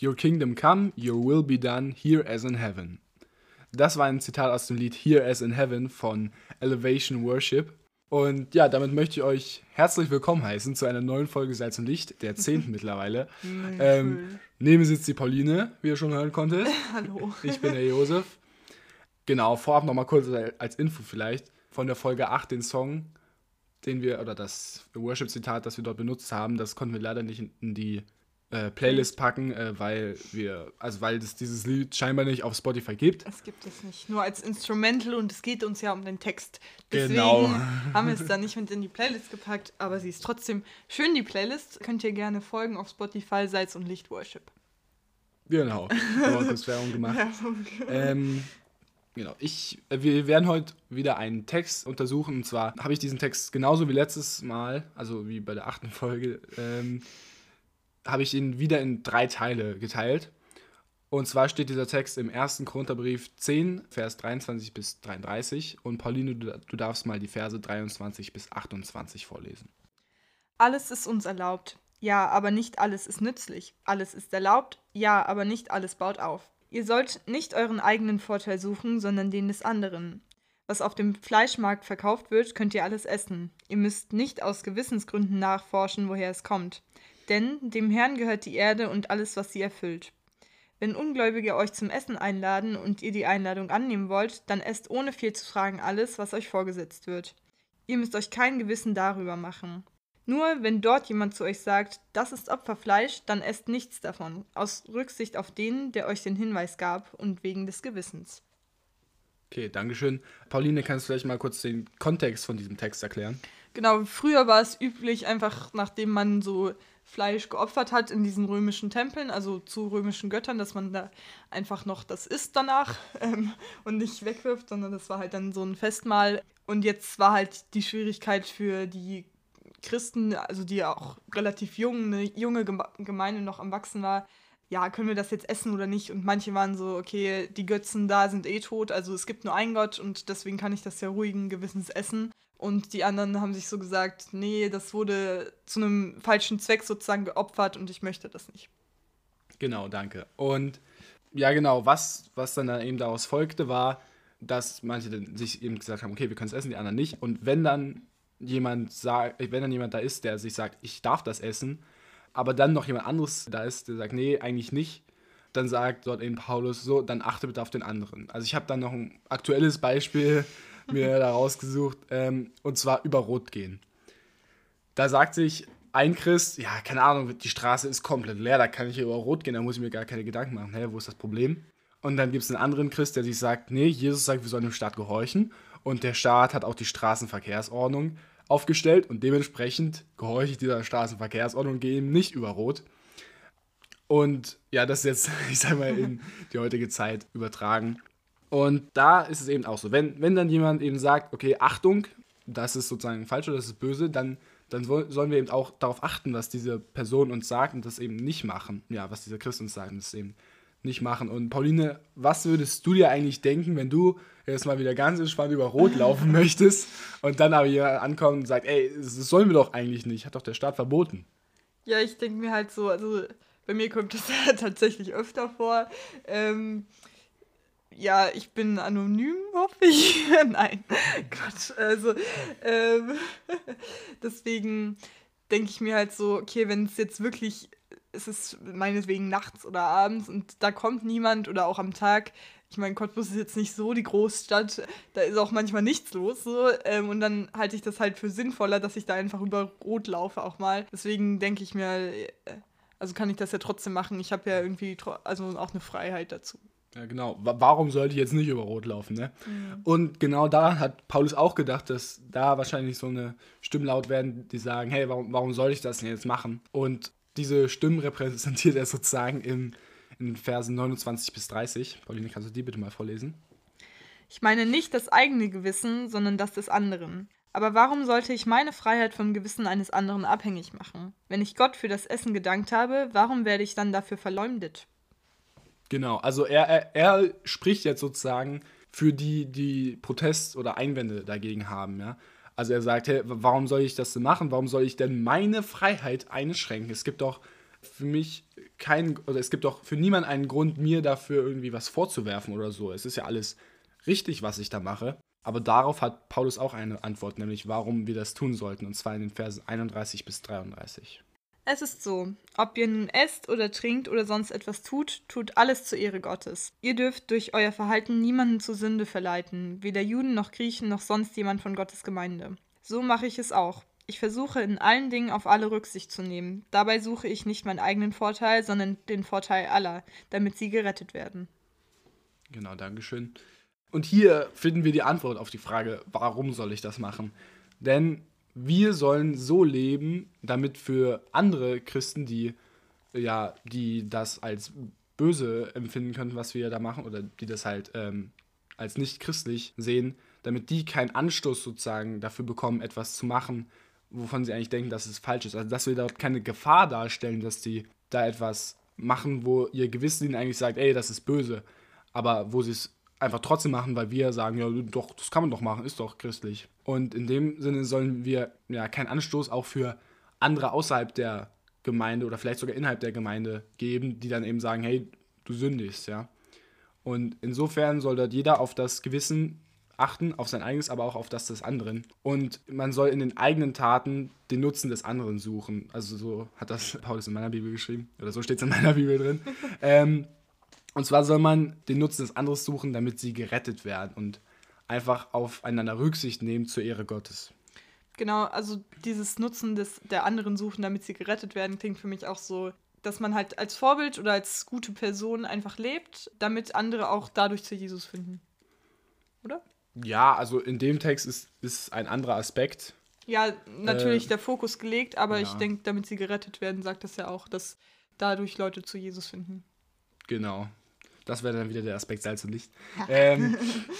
Your kingdom come, your will be done here as in heaven. Das war ein Zitat aus dem Lied Here as in Heaven von Elevation Worship. Und ja, damit möchte ich euch herzlich willkommen heißen zu einer neuen Folge Salz und Licht, der zehnten mittlerweile. Ähm, neben mir sitzt die Pauline, wie ihr schon hören konntet. Hallo. Ich bin der Josef. Genau, vorab nochmal kurz als Info vielleicht von der Folge 8 den Song, den wir, oder das Worship-Zitat, das wir dort benutzt haben, das konnten wir leider nicht in die äh, Playlist packen, äh, weil wir, also weil es dieses Lied scheinbar nicht auf Spotify gibt. Es gibt es nicht, nur als Instrumental und es geht uns ja um den Text. Deswegen Genau. haben wir es da nicht mit in die Playlist gepackt, aber sie ist trotzdem schön, die Playlist. Könnt ihr gerne folgen auf Spotify, Salz und Licht Worship. Genau, haben wir kurz Werbung gemacht. Ähm, genau, ich, äh, wir werden heute wieder einen Text untersuchen. Und zwar habe ich diesen Text genauso wie letztes Mal, also wie bei der achten Folge, ähm, habe ich ihn wieder in drei Teile geteilt. Und zwar steht dieser Text im ersten Korintherbrief 10, Vers 23 bis 33. Und Pauline, du, du darfst mal die Verse 23 bis 28 vorlesen. Alles ist uns erlaubt. Ja, aber nicht alles ist nützlich. Alles ist erlaubt. Ja, aber nicht alles baut auf. Ihr sollt nicht euren eigenen Vorteil suchen, sondern den des anderen. Was auf dem Fleischmarkt verkauft wird, könnt ihr alles essen. Ihr müsst nicht aus Gewissensgründen nachforschen, woher es kommt. Denn dem Herrn gehört die Erde und alles, was sie erfüllt. Wenn Ungläubige euch zum Essen einladen und ihr die Einladung annehmen wollt, dann esst ohne viel zu fragen alles, was euch vorgesetzt wird. Ihr müsst euch kein Gewissen darüber machen. Nur wenn dort jemand zu euch sagt, das ist Opferfleisch, dann esst nichts davon, aus Rücksicht auf den, der euch den Hinweis gab und wegen des Gewissens. Okay, Dankeschön. Pauline, kannst du vielleicht mal kurz den Kontext von diesem Text erklären? Genau, früher war es üblich, einfach nachdem man so Fleisch geopfert hat in diesen römischen Tempeln, also zu römischen Göttern, dass man da einfach noch das isst danach ähm, und nicht wegwirft, sondern das war halt dann so ein Festmahl. Und jetzt war halt die Schwierigkeit für die Christen, also die auch relativ jung, eine junge Geme- Gemeinde noch am Wachsen war, ja, können wir das jetzt essen oder nicht? Und manche waren so, okay, die Götzen da sind eh tot, also es gibt nur einen Gott und deswegen kann ich das ja ruhigen Gewissens essen. Und die anderen haben sich so gesagt, nee, das wurde zu einem falschen Zweck sozusagen geopfert und ich möchte das nicht. Genau, danke. Und ja, genau, was, was dann, eben daraus folgte, war, dass manche sich eben gesagt haben, okay, wir können es essen, die anderen nicht. Und wenn dann jemand sagt, wenn dann jemand da ist, der sich sagt, ich darf das essen, aber dann noch jemand anderes da ist, der sagt, nee, eigentlich nicht, dann sagt dort eben Paulus so, dann achte bitte auf den anderen. Also ich habe dann noch ein aktuelles Beispiel mir da rausgesucht, ähm, und zwar über Rot gehen. Da sagt sich ein Christ, ja, keine Ahnung, die Straße ist komplett leer, da kann ich hier über Rot gehen, da muss ich mir gar keine Gedanken machen. Hä, wo ist das Problem? Und dann gibt es einen anderen Christ, der sich sagt, nee, Jesus sagt, wir sollen dem Staat gehorchen. Und der Staat hat auch die Straßenverkehrsordnung aufgestellt und dementsprechend gehorche ich dieser Straßenverkehrsordnung gehe eben nicht über Rot. Und ja, das ist jetzt, ich sag mal, in die heutige Zeit übertragen. Und da ist es eben auch so, wenn, wenn dann jemand eben sagt, okay, Achtung, das ist sozusagen falsch oder das ist böse, dann, dann soll- sollen wir eben auch darauf achten, was diese Person uns sagt und das eben nicht machen. Ja, was dieser Christ uns sagt und das eben nicht machen. Und Pauline, was würdest du dir eigentlich denken, wenn du jetzt mal wieder ganz entspannt über Rot laufen möchtest und dann aber jemand ankommt und sagt, ey, das sollen wir doch eigentlich nicht, hat doch der Staat verboten. Ja, ich denke mir halt so, also bei mir kommt das tatsächlich öfter vor. Ähm, ja, ich bin anonym, hoffe ich. Nein, Quatsch. Also, ähm, deswegen denke ich mir halt so, okay, wenn es jetzt wirklich, es ist meinetwegen nachts oder abends und da kommt niemand oder auch am Tag. Ich meine, Cottbus ist jetzt nicht so die Großstadt, da ist auch manchmal nichts los. So, ähm, und dann halte ich das halt für sinnvoller, dass ich da einfach über Rot laufe auch mal. Deswegen denke ich mir, äh, also kann ich das ja trotzdem machen. Ich habe ja irgendwie also auch eine Freiheit dazu. Ja, genau. Wa- Warum sollte ich jetzt nicht über Rot laufen, ne? Und genau daran hat Paulus auch gedacht, dass da wahrscheinlich so eine Stimmen laut werden, die sagen, hey, warum, warum soll ich das denn jetzt machen? Und diese Stimmen repräsentiert er sozusagen in den Versen 29 bis 30. Pauline, kannst du die bitte mal vorlesen? Ich meine nicht das eigene Gewissen, sondern das des anderen. Aber warum sollte ich meine Freiheit vom Gewissen eines anderen abhängig machen? Wenn ich Gott für das Essen gedankt habe, warum werde ich dann dafür verleumdet? Genau, also er, er, er spricht jetzt sozusagen für die, die Protest oder Einwände dagegen haben, ja. Also er sagt, hey, warum soll ich das denn machen? Warum soll ich denn meine Freiheit einschränken? Es gibt doch für mich kein, oder es gibt auch für niemanden einen Grund, mir dafür irgendwie was vorzuwerfen oder so. Es ist ja alles richtig, was ich da mache. Aber darauf hat Paulus auch eine Antwort, nämlich warum wir das tun sollten, und zwar in den Versen 31 bis 33. Es ist so, ob ihr nun esst oder trinkt oder sonst etwas tut, tut alles zur Ehre Gottes. Ihr dürft durch euer Verhalten niemanden zur Sünde verleiten, weder Juden noch Griechen noch sonst jemand von Gottes Gemeinde. So mache ich es auch. Ich versuche in allen Dingen auf alle Rücksicht zu nehmen. Dabei suche ich nicht meinen eigenen Vorteil, sondern den Vorteil aller, damit sie gerettet werden. Genau, Dankeschön. Und hier finden wir die Antwort auf die Frage, warum soll ich das machen? Denn wir sollen so leben, damit für andere Christen, die ja, die das als böse empfinden könnten, was wir da machen, oder die das halt ähm, als nicht christlich sehen, damit die keinen Anstoß sozusagen dafür bekommen, etwas zu machen, wovon sie eigentlich denken, dass es falsch ist. Also dass wir dort keine Gefahr darstellen, dass die da etwas machen, wo ihr Gewissen ihnen eigentlich sagt, ey, das ist böse, aber wo sie es einfach trotzdem machen, weil wir sagen, ja, doch, das kann man doch machen, ist doch christlich. Und in dem Sinne sollen wir ja keinen Anstoß auch für andere außerhalb der Gemeinde oder vielleicht sogar innerhalb der Gemeinde geben, die dann eben sagen, hey, du sündigst, ja. Und insofern soll dort jeder auf das Gewissen achten, auf sein eigenes, aber auch auf das des anderen. Und man soll in den eigenen Taten den Nutzen des anderen suchen. Also so hat das Paulus in meiner Bibel geschrieben, oder so steht es in meiner Bibel drin. ähm, und zwar soll man den Nutzen des anderen suchen, damit sie gerettet werden und einfach aufeinander Rücksicht nehmen zur Ehre Gottes. Genau, also dieses Nutzen des, der anderen suchen, damit sie gerettet werden, klingt für mich auch so, dass man halt als Vorbild oder als gute Person einfach lebt, damit andere auch dadurch zu Jesus finden. Oder? Ja, also in dem Text ist, ist ein anderer Aspekt. Ja, natürlich äh, der Fokus gelegt, aber ja. ich denke, damit sie gerettet werden, sagt das ja auch, dass dadurch Leute zu Jesus finden. Genau. Das wäre dann wieder der Aspekt Salz und Licht. ähm,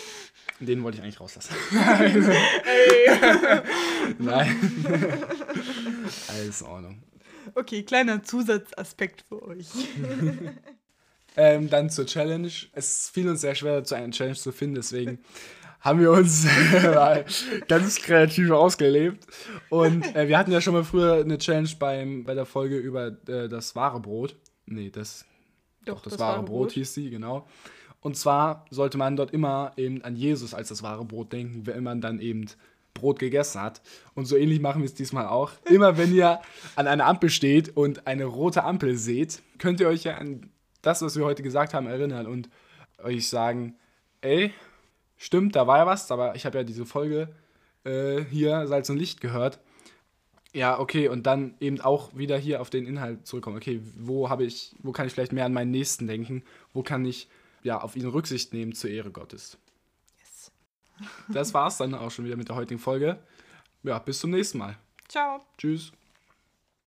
den wollte ich eigentlich rauslassen. Nein. Alles in Ordnung. Okay, kleiner Zusatzaspekt für euch. ähm, dann zur Challenge. Es fiel uns sehr schwer, dazu eine Challenge zu finden, deswegen haben wir uns ganz kreativ ausgelebt. Und äh, wir hatten ja schon mal früher eine Challenge beim, bei der Folge über äh, das wahre Brot. Nee, das, doch, das, das, wahre, wahre Brot, Brot hieß sie, genau. Und zwar sollte man dort immer eben an Jesus als das wahre Brot denken, wenn man dann eben Brot gegessen hat. Und so ähnlich machen wir es diesmal auch. Immer wenn ihr an einer Ampel steht und eine rote Ampel seht, könnt ihr euch ja an das, was wir heute gesagt haben, erinnern und euch sagen, ey, stimmt, da war ja was, aber ich habe ja diese Folge äh, hier Salz und Licht gehört. Ja, okay, und dann eben auch wieder hier auf den Inhalt zurückkommen. Okay, wo habe ich, wo kann ich vielleicht mehr an meinen Nächsten denken? Wo kann ich ja auf ihn Rücksicht nehmen zur Ehre Gottes? Yes. das war's dann auch schon wieder mit der heutigen Folge. Ja, bis zum nächsten Mal. Ciao. Tschüss.